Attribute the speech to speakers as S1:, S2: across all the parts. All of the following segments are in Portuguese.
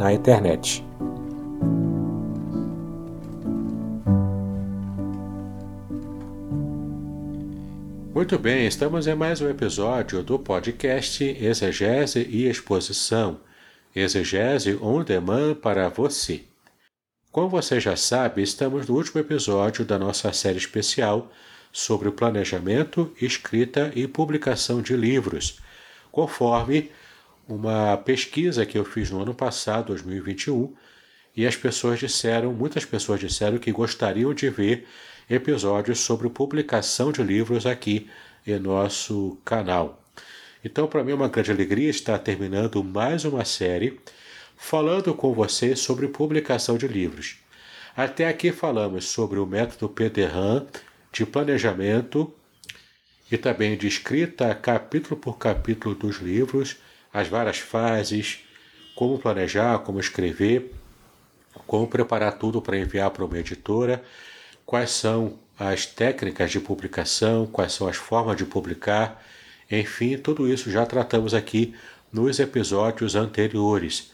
S1: na internet. Muito bem, estamos em mais um episódio do podcast Exegese e Exposição. Exegese on demand para você. Como você já sabe, estamos no último episódio da nossa série especial sobre o planejamento, escrita e publicação de livros, conforme uma pesquisa que eu fiz no ano passado, 2021, e as pessoas disseram, muitas pessoas disseram que gostariam de ver episódios sobre publicação de livros aqui em nosso canal. Então, para mim é uma grande alegria estar terminando mais uma série falando com você sobre publicação de livros. Até aqui falamos sobre o método PDRAM de planejamento e também de escrita capítulo por capítulo dos livros, as várias fases, como planejar, como escrever, como preparar tudo para enviar para uma editora, quais são as técnicas de publicação, quais são as formas de publicar, enfim, tudo isso já tratamos aqui nos episódios anteriores.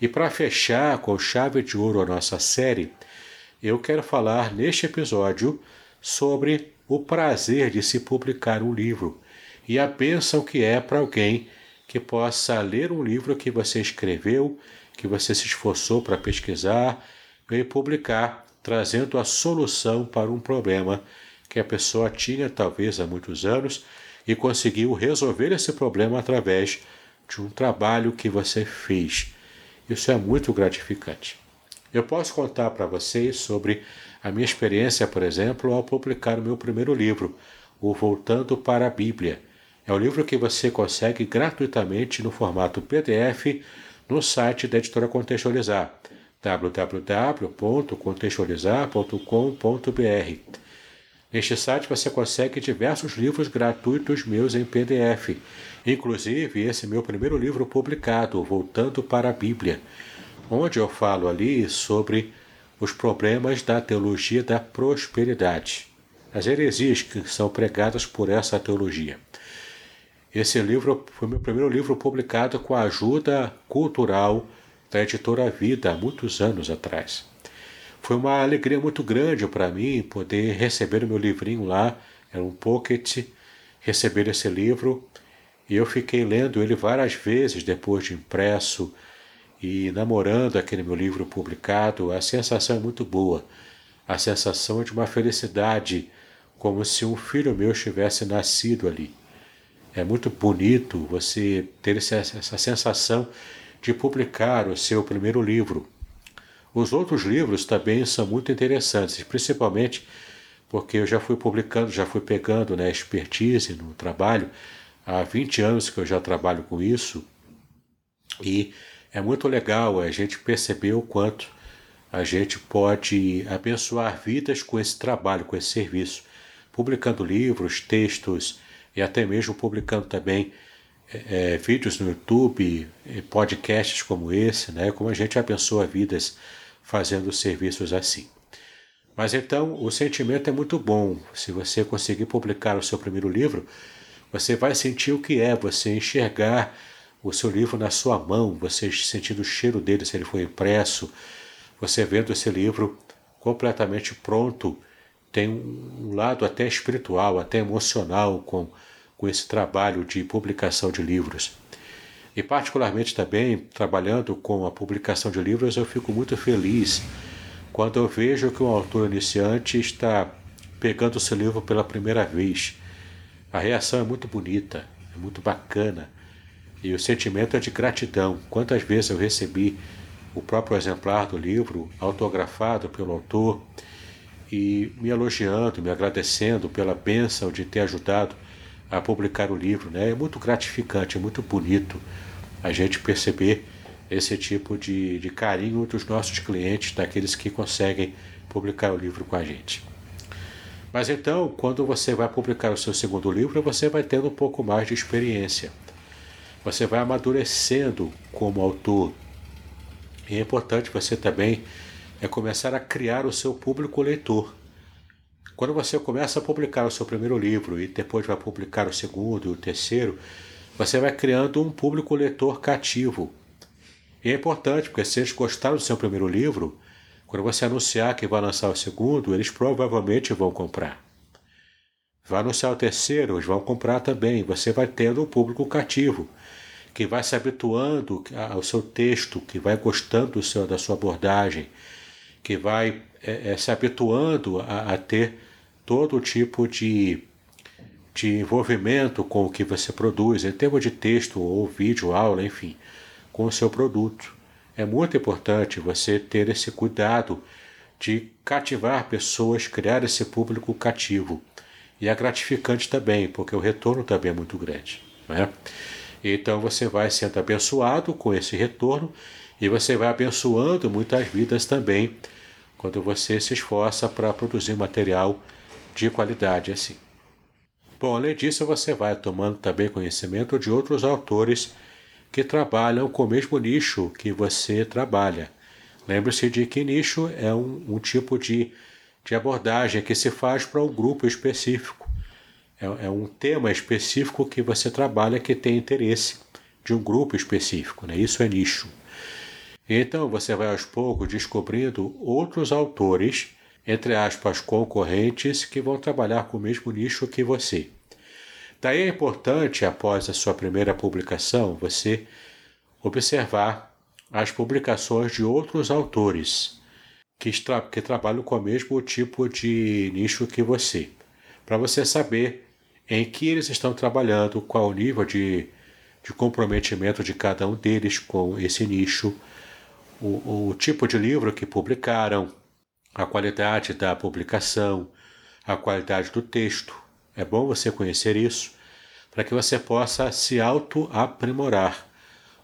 S1: E para fechar com chave de ouro a nossa série, eu quero falar neste episódio sobre o prazer de se publicar um livro e a bênção que é para alguém que possa ler um livro que você escreveu, que você se esforçou para pesquisar e publicar, trazendo a solução para um problema que a pessoa tinha talvez há muitos anos e conseguiu resolver esse problema através de um trabalho que você fez. Isso é muito gratificante. Eu posso contar para vocês sobre a minha experiência, por exemplo, ao publicar o meu primeiro livro, o Voltando para a Bíblia. É um livro que você consegue gratuitamente no formato PDF no site da editora Contextualizar, www.contextualizar.com.br. Neste site você consegue diversos livros gratuitos meus em PDF, inclusive esse meu primeiro livro publicado, Voltando para a Bíblia, onde eu falo ali sobre os problemas da teologia da prosperidade, as heresias que são pregadas por essa teologia. Esse livro foi meu primeiro livro publicado com a ajuda cultural da editora Vida há muitos anos atrás. Foi uma alegria muito grande para mim poder receber o meu livrinho lá, era um pocket, receber esse livro, e eu fiquei lendo ele várias vezes depois de impresso, e namorando aquele meu livro publicado, a sensação é muito boa. A sensação de uma felicidade, como se um filho meu tivesse nascido ali. É muito bonito você ter essa sensação de publicar o seu primeiro livro. Os outros livros também são muito interessantes, principalmente porque eu já fui publicando, já fui pegando né, expertise no trabalho. Há 20 anos que eu já trabalho com isso e é muito legal a gente perceber o quanto a gente pode abençoar vidas com esse trabalho, com esse serviço, publicando livros, textos e até mesmo publicando também é, é vídeos no YouTube, podcasts como esse, né? Como a gente abençoa vidas fazendo serviços assim. Mas então o sentimento é muito bom. Se você conseguir publicar o seu primeiro livro, você vai sentir o que é você enxergar o seu livro na sua mão, você sentindo o cheiro dele se ele foi impresso, você vendo esse livro completamente pronto, tem um lado até espiritual, até emocional com, com esse trabalho de publicação de livros. E particularmente também trabalhando com a publicação de livros, eu fico muito feliz quando eu vejo que um autor iniciante está pegando seu livro pela primeira vez. A reação é muito bonita, é muito bacana. E o sentimento é de gratidão. Quantas vezes eu recebi o próprio exemplar do livro, autografado pelo autor, e me elogiando, me agradecendo pela bênção de ter ajudado a publicar o livro. Né? É muito gratificante, é muito bonito a gente perceber esse tipo de, de carinho dos nossos clientes, daqueles que conseguem publicar o livro com a gente. Mas então, quando você vai publicar o seu segundo livro, você vai tendo um pouco mais de experiência. Você vai amadurecendo como autor. E é importante você também é começar a criar o seu público leitor. Quando você começa a publicar o seu primeiro livro e depois vai publicar o segundo e o terceiro, você vai criando um público leitor cativo. E é importante, porque se eles gostaram do seu primeiro livro, quando você anunciar que vai lançar o segundo, eles provavelmente vão comprar. Vai anunciar o terceiro, eles vão comprar também. Você vai tendo um público cativo, que vai se habituando ao seu texto, que vai gostando seu, da sua abordagem, que vai é, é, se habituando a, a ter todo tipo de de envolvimento com o que você produz, em termos de texto ou vídeo, aula, enfim, com o seu produto. É muito importante você ter esse cuidado de cativar pessoas, criar esse público cativo. E é gratificante também, porque o retorno também é muito grande. Né? Então você vai sendo abençoado com esse retorno e você vai abençoando muitas vidas também quando você se esforça para produzir material de qualidade assim. Bom, além disso, você vai tomando também conhecimento de outros autores que trabalham com o mesmo nicho que você trabalha. Lembre-se de que nicho é um, um tipo de, de abordagem que se faz para um grupo específico. É, é um tema específico que você trabalha que tem interesse de um grupo específico. Né? Isso é nicho. Então você vai aos poucos descobrindo outros autores entre aspas, concorrentes que vão trabalhar com o mesmo nicho que você. Daí é importante, após a sua primeira publicação, você observar as publicações de outros autores que, tra que trabalham com o mesmo tipo de nicho que você, para você saber em que eles estão trabalhando, qual o nível de, de comprometimento de cada um deles com esse nicho, o, o tipo de livro que publicaram, a qualidade da publicação, a qualidade do texto. É bom você conhecer isso para que você possa se auto-aprimorar.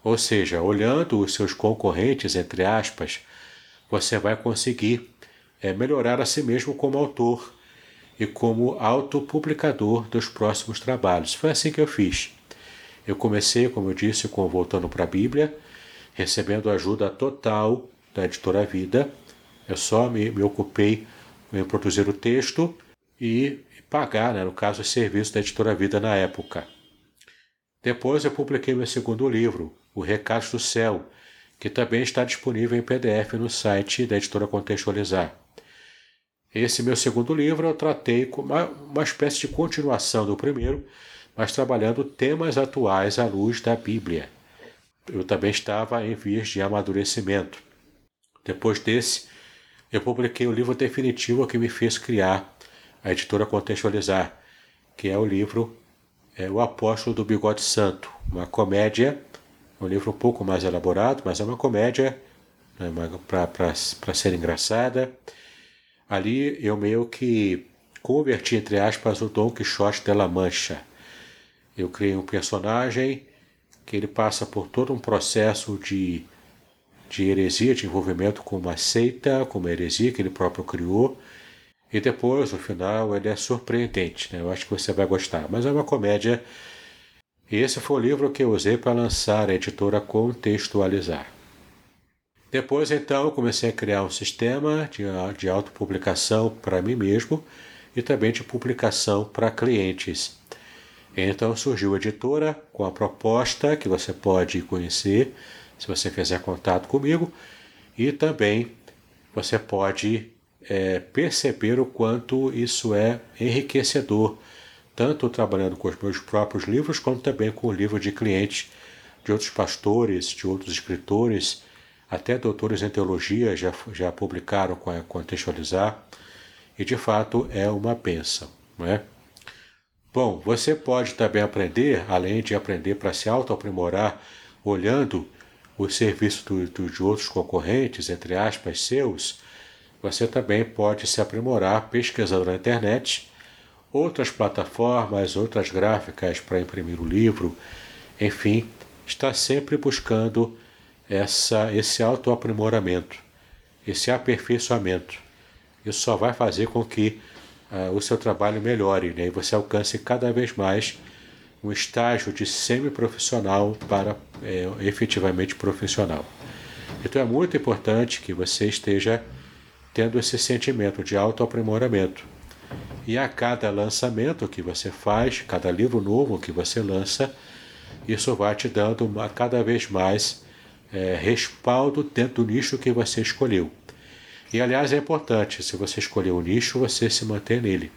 S1: Ou seja, olhando os seus concorrentes, entre aspas, você vai conseguir é, melhorar a si mesmo como autor e como autopublicador dos próximos trabalhos. Foi assim que eu fiz. Eu comecei, como eu disse, com Voltando para a Bíblia, recebendo ajuda total da editora Vida eu só me, me ocupei em produzir o texto e pagar, né, no caso, o serviço da editora Vida na época. Depois eu publiquei meu segundo livro, O Recados do Céu, que também está disponível em PDF no site da editora Contextualizar. Esse meu segundo livro eu tratei com uma, uma espécie de continuação do primeiro, mas trabalhando temas atuais à luz da Bíblia. Eu também estava em vias de amadurecimento. Depois desse, eu publiquei o livro definitivo que me fez criar a editora Contextualizar, que é o livro é, O Apóstolo do Bigode Santo, uma comédia, um livro um pouco mais elaborado, mas é uma comédia né, para ser engraçada. Ali eu meio que converti, entre aspas, o Dom Quixote de la Mancha. Eu criei um personagem que ele passa por todo um processo de de heresia, de envolvimento com uma seita, com uma heresia que ele próprio criou. E depois, no final, ele é surpreendente. Né? Eu acho que você vai gostar. Mas é uma comédia. E esse foi o livro que eu usei para lançar a editora Contextualizar. Depois, então, comecei a criar um sistema de, de autopublicação para mim mesmo e também de publicação para clientes. Então surgiu a editora com a proposta que você pode conhecer se você fizer contato comigo, e também você pode é, perceber o quanto isso é enriquecedor, tanto trabalhando com os meus próprios livros, como também com o livro de clientes, de outros pastores, de outros escritores, até doutores em teologia já, já publicaram com a contextualizar, e de fato é uma bênção. Não é? Bom, você pode também aprender, além de aprender para se auto-aprimorar, olhando o serviço do, do, de outros concorrentes, entre aspas, seus, você também pode se aprimorar pesquisando na internet outras plataformas, outras gráficas para imprimir o livro, enfim, está sempre buscando essa, esse autoaprimoramento, esse aperfeiçoamento. Isso só vai fazer com que o seu trabalho melhore né? e você alcance cada vez mais um estágio de semi-profissional para é, efetivamente profissional. Então é muito importante que você esteja tendo esse sentimento de autoaprimoramento. E a cada lançamento que você faz, cada livro novo que você lança, isso vai te dando uma, cada vez mais é, respaldo dentro do nicho que você escolheu. E aliás é importante, se você escolher o um nicho, você se manter nele.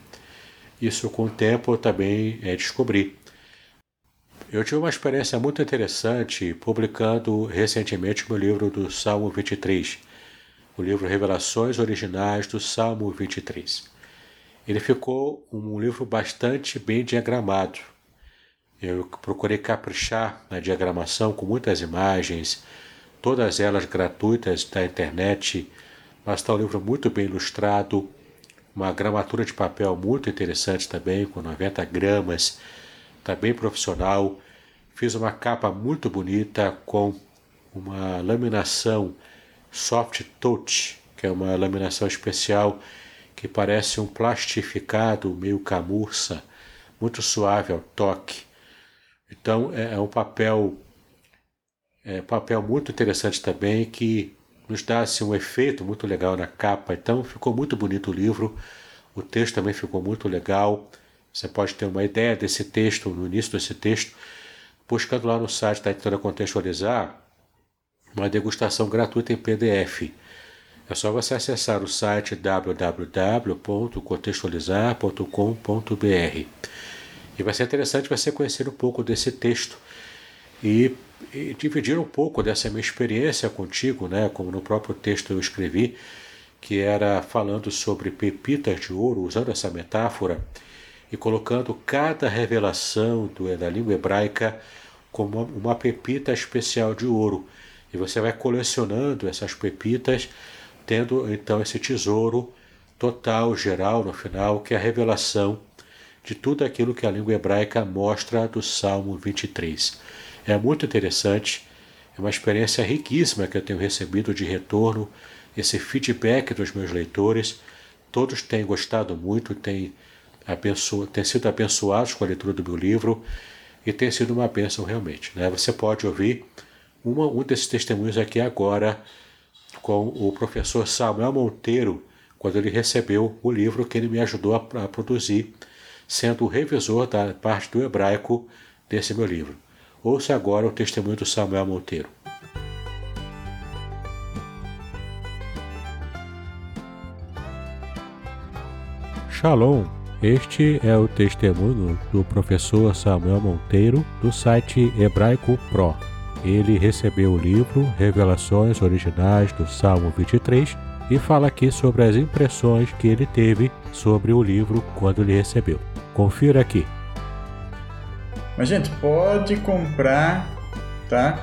S1: Isso com o tempo eu também é, descobri. Eu tive uma experiência muito interessante publicando recentemente o meu livro do Salmo 23, o livro Revelações Originais do Salmo 23. Ele ficou um livro bastante bem diagramado. Eu procurei caprichar na diagramação com muitas imagens, todas elas gratuitas da internet, mas está um livro muito bem ilustrado, uma gramatura de papel muito interessante também, com 90 gramas, está bem profissional. Fiz uma capa muito bonita com uma laminação soft touch, que é uma laminação especial que parece um plastificado meio camurça, muito suave ao toque. Então é, é um papel é, papel muito interessante também que nos dá assim, um efeito muito legal na capa. Então ficou muito bonito o livro. O texto também ficou muito legal. Você pode ter uma ideia desse texto, no início desse texto, buscando lá no site da editora Contextualizar uma degustação gratuita em PDF. É só você acessar o site www.contextualizar.com.br. E vai ser interessante você conhecer um pouco desse texto e, e, dividir um pouco dessa minha experiência contigo, né? Como no próprio texto eu escrevi, que era falando sobre pepitas de ouro, usando essa metáfora e colocando cada revelação do, da língua hebraica como uma pepita especial de ouro. E você vai colecionando essas pepitas, tendo então esse tesouro total, geral, no final, que é a revelação de tudo aquilo que a língua hebraica mostra do Salmo 23. É muito interessante, é uma experiência riquíssima que eu tenho recebido de retorno, esse feedback dos meus leitores. Todos têm gostado muito, têm, abenço... têm sido abençoados com a leitura do meu livro e tem sido uma bênção realmente. Né? Você pode ouvir uma, um desses testemunhos aqui agora com o professor Samuel Monteiro, quando ele recebeu o livro que ele me ajudou a, a produzir, sendo o revisor da parte do hebraico desse meu livro. Ouça agora o testemunho do Samuel Monteiro. Shalom, este é o testemunho do professor Samuel Monteiro do site Hebraico Pro. Ele recebeu o livro Revelações Originais do Salmo 23 e fala aqui sobre as impressões que ele teve sobre o livro quando ele recebeu. Confira aqui.
S2: Mas, gente, pode comprar, tá?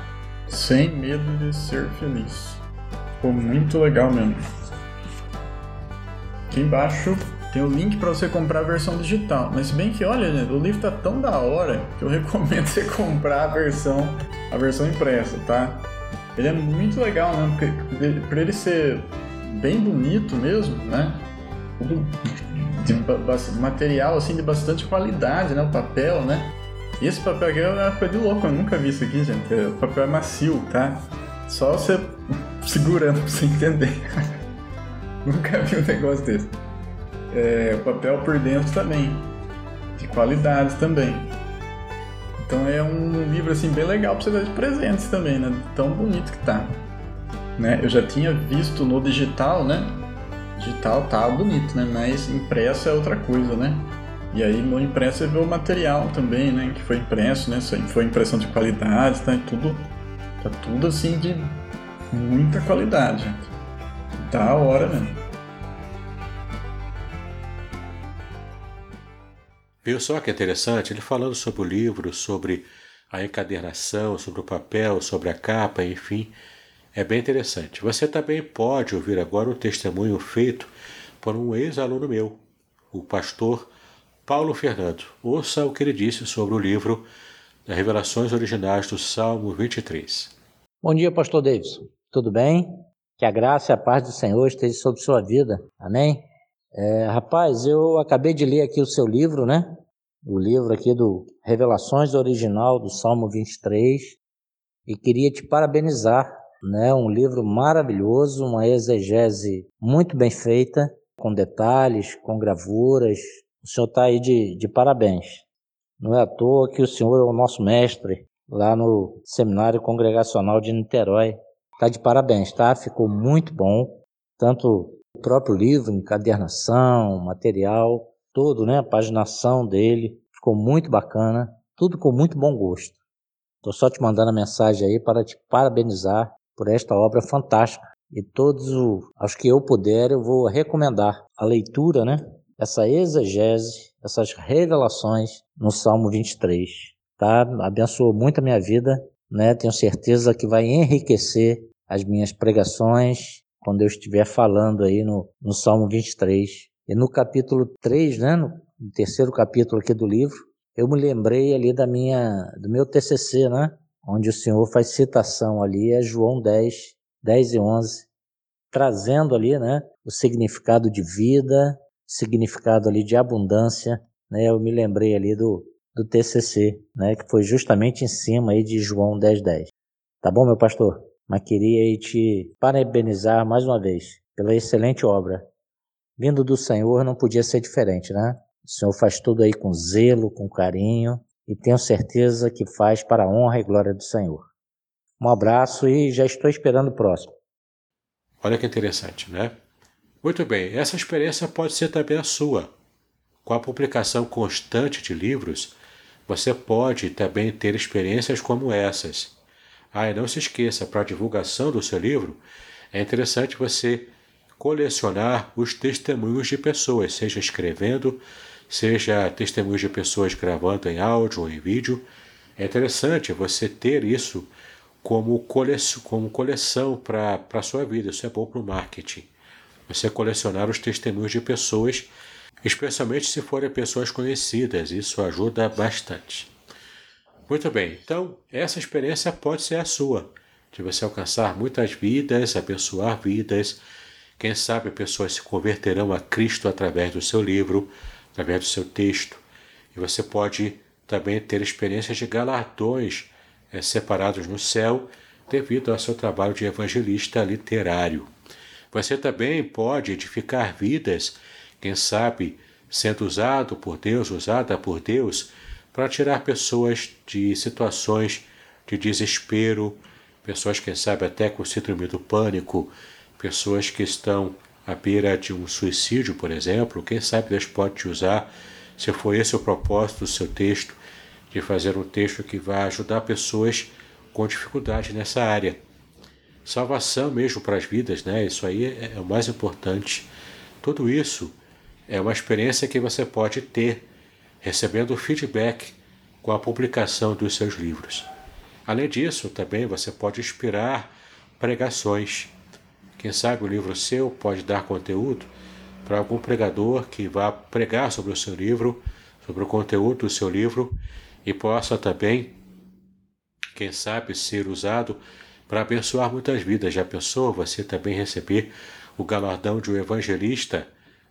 S2: Sem medo de ser feliz. Ficou muito legal mesmo. Aqui embaixo tem o link para você comprar a versão digital. Mas bem que, olha, o livro tá tão da hora que eu recomendo você comprar a versão, a versão impressa, tá? Ele é muito legal, né? Porque para ele ser bem bonito mesmo, né? De material assim de bastante qualidade, né? O papel, né? Esse papel aqui é uma coisa de louco, eu nunca vi isso aqui, gente. O papel é macio, tá? Só você segurando pra você entender. nunca vi um negócio desse é, o papel por dentro também, de qualidade também. Então é um livro assim bem legal para você dar de presentes também, né? Tão bonito que tá. Né? Eu já tinha visto no digital, né? Digital tá bonito, né? Mas impresso é outra coisa, né? E aí no impresso você vê o material também, né? Que foi impresso, né? Foi impressão de qualidade, tá tudo, tá tudo assim de muita qualidade. Da hora, né?
S1: Viu só que interessante? Ele falando sobre o livro, sobre a encadernação, sobre o papel, sobre a capa, enfim. É bem interessante. Você também pode ouvir agora um testemunho feito por um ex-aluno meu, o pastor Paulo Fernando. Ouça o que ele disse sobre o livro das Revelações Originais do Salmo 23.
S3: Bom dia, pastor Davidson. Tudo bem? Que a graça e a paz do Senhor esteja sobre sua vida. Amém? É, rapaz, eu acabei de ler aqui o seu livro, né? O livro aqui do Revelações Original do Salmo 23 e queria te parabenizar, né? Um livro maravilhoso, uma exegese muito bem feita, com detalhes, com gravuras. O senhor está aí de, de parabéns. Não é à toa que o senhor é o nosso mestre lá no Seminário Congregacional de Niterói. Está de parabéns, tá? Ficou muito bom, tanto o próprio livro, encadernação, material, todo, né? A paginação dele ficou muito bacana, tudo com muito bom gosto. Estou só te mandando a mensagem aí para te parabenizar por esta obra fantástica. E todos os, que eu puder, eu vou recomendar a leitura, né? Essa exegese, essas revelações no Salmo 23. Tá? Abençoou muito a minha vida, né? Tenho certeza que vai enriquecer as minhas pregações quando eu estiver falando aí no, no Salmo 23. E no capítulo 3, né, no, terceiro capítulo aqui do livro, eu me lembrei ali da minha, do meu TCC, né, onde o Senhor faz citação ali a João 10, 10 e 11, trazendo ali, né, o significado de vida, significado ali de abundância, né, eu me lembrei ali do, do TCC, né, que foi justamente em cima aí de João 10, 10. Tá bom, meu pastor? mas queria te parabenizar mais uma vez pela excelente obra. Vindo do Senhor não podia ser diferente, né? O Senhor faz tudo aí com zelo, com carinho e tenho certeza que faz para a honra e glória do Senhor. Um abraço e já estou esperando o próximo.
S1: Olha que interessante, né? Muito bem, essa experiência pode ser também a sua. Com a publicação constante de livros, você pode também ter experiências como essas. Ah, e não se esqueça, para a divulgação do seu livro, é interessante você colecionar os testemunhos de pessoas, seja escrevendo, seja testemunhos de pessoas gravando em áudio ou em vídeo. É interessante você ter isso como, coleção, como coleção para a sua vida. Isso é bom para o marketing. Você colecionar os testemunhos de pessoas, especialmente se forem pessoas conhecidas. Isso ajuda bastante. Muito bem, então essa experiência pode ser a sua, de você alcançar muitas vidas, abençoar vidas. Quem sabe pessoas se converterão a Cristo através do seu livro, através do seu texto. E você pode também ter experiências de galardões é, separados no céu devido ao seu trabalho de evangelista literário. Você também pode edificar vidas, quem sabe sendo usado por Deus, usada por Deus para tirar pessoas de situações de desespero, pessoas, quem sabe, até com síndrome do pânico, pessoas que estão à beira de um suicídio, por exemplo. Quem sabe Deus pode te usar, se for esse o propósito do seu texto, de fazer um texto que vai ajudar pessoas com dificuldade nessa área. Salvação mesmo para as vidas, né? Isso aí é, é o mais importante. Tudo isso é uma experiência que você pode ter recebendo feedback com a publicação dos seus livros. Além disso, também você pode inspirar pregações. Quem sabe o livro seu pode dar conteúdo para algum pregador que vá pregar sobre o seu livro, sobre o conteúdo do seu livro e possa também, quem sabe, ser usado para abençoar muitas vidas. Já pensou você também receber o galardão de um evangelista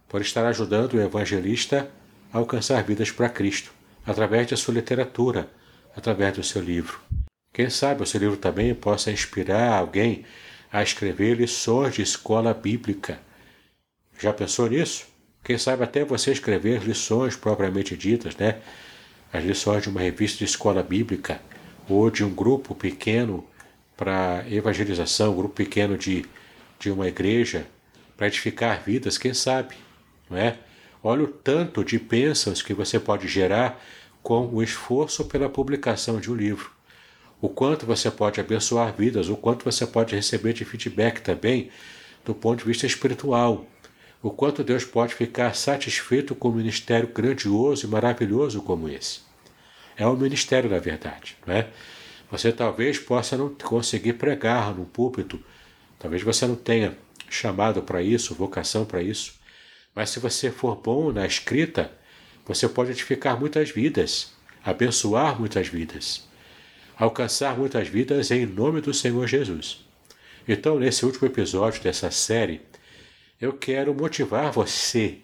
S1: por estar ajudando o evangelista alcançar vidas para Cristo, através da sua literatura, através do seu livro. Quem sabe o seu livro também possa inspirar alguém a escrever lições de escola bíblica. Já pensou nisso? Quem sabe até você escrever lições propriamente ditas, né? As lições de uma revista de escola bíblica ou de um grupo pequeno para evangelização, grupo pequeno de, de uma igreja para edificar vidas, quem sabe, não é? Olha o tanto de bênçãos que você pode gerar com o esforço pela publicação de um livro. O quanto você pode abençoar vidas, o quanto você pode receber de feedback também do ponto de vista espiritual. O quanto Deus pode ficar satisfeito com um ministério grandioso e maravilhoso como esse. É um ministério, na verdade, não é? Você talvez possa não conseguir pregar no púlpito, talvez você não tenha chamado para isso, vocação para isso, mas se você for bom na escrita, você pode edificar muitas vidas, abençoar muitas vidas, alcançar muitas vidas em nome do Senhor Jesus. Então, nesse último episódio dessa série, eu quero motivar você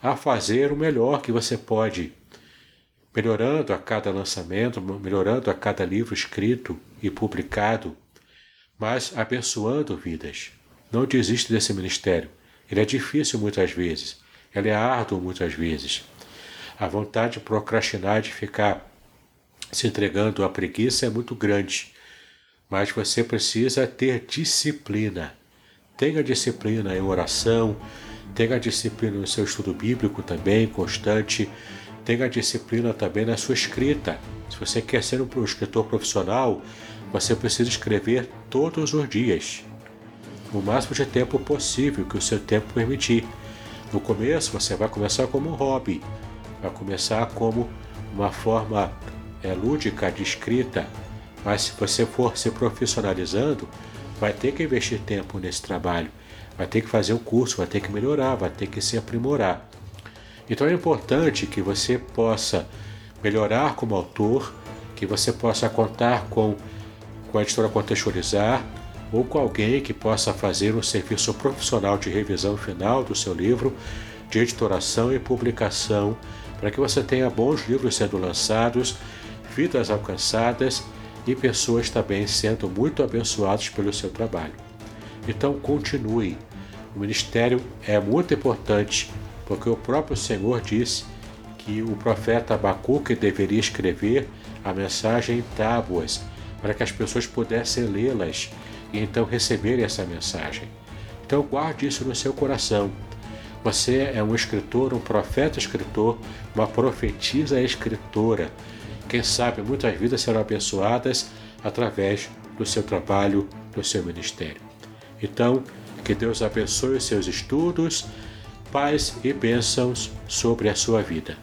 S1: a fazer o melhor que você pode, melhorando a cada lançamento, melhorando a cada livro escrito e publicado, mas abençoando vidas. Não desiste desse ministério. Ele é difícil muitas vezes, ele é árduo muitas vezes. A vontade de procrastinar, de ficar se entregando à preguiça é muito grande, mas você precisa ter disciplina. Tenha disciplina em oração, tenha disciplina no seu estudo bíblico também, constante, tenha disciplina também na sua escrita. Se você quer ser um escritor profissional, você precisa escrever todos os dias o máximo de tempo possível que o seu tempo permitir. No começo você vai começar como um hobby, vai começar como uma forma é, lúdica de escrita, mas se você for se profissionalizando, vai ter que investir tempo nesse trabalho, vai ter que fazer um curso, vai ter que melhorar, vai ter que se aprimorar. Então é importante que você possa melhorar como autor, que você possa contar com, com a editora Contextualizar, ou com alguém que possa fazer um serviço profissional de revisão final do seu livro, de editoração e publicação, para que você tenha bons livros sendo lançados, vidas alcançadas e pessoas também sendo muito abençoadas pelo seu trabalho. Então continue. O ministério é muito importante, porque o próprio Senhor disse que o profeta Abacuque deveria escrever a mensagem em tábuas, para que as pessoas pudessem lê-las e então receberem essa mensagem. Então guarde isso no seu coração. Você é um escritor, um profeta escritor, uma profetisa escritora. Quem sabe muitas vidas serão abençoadas através do seu trabalho, do seu ministério. Então, que Deus abençoe os seus estudos, paz e bênçãos sobre a sua vida.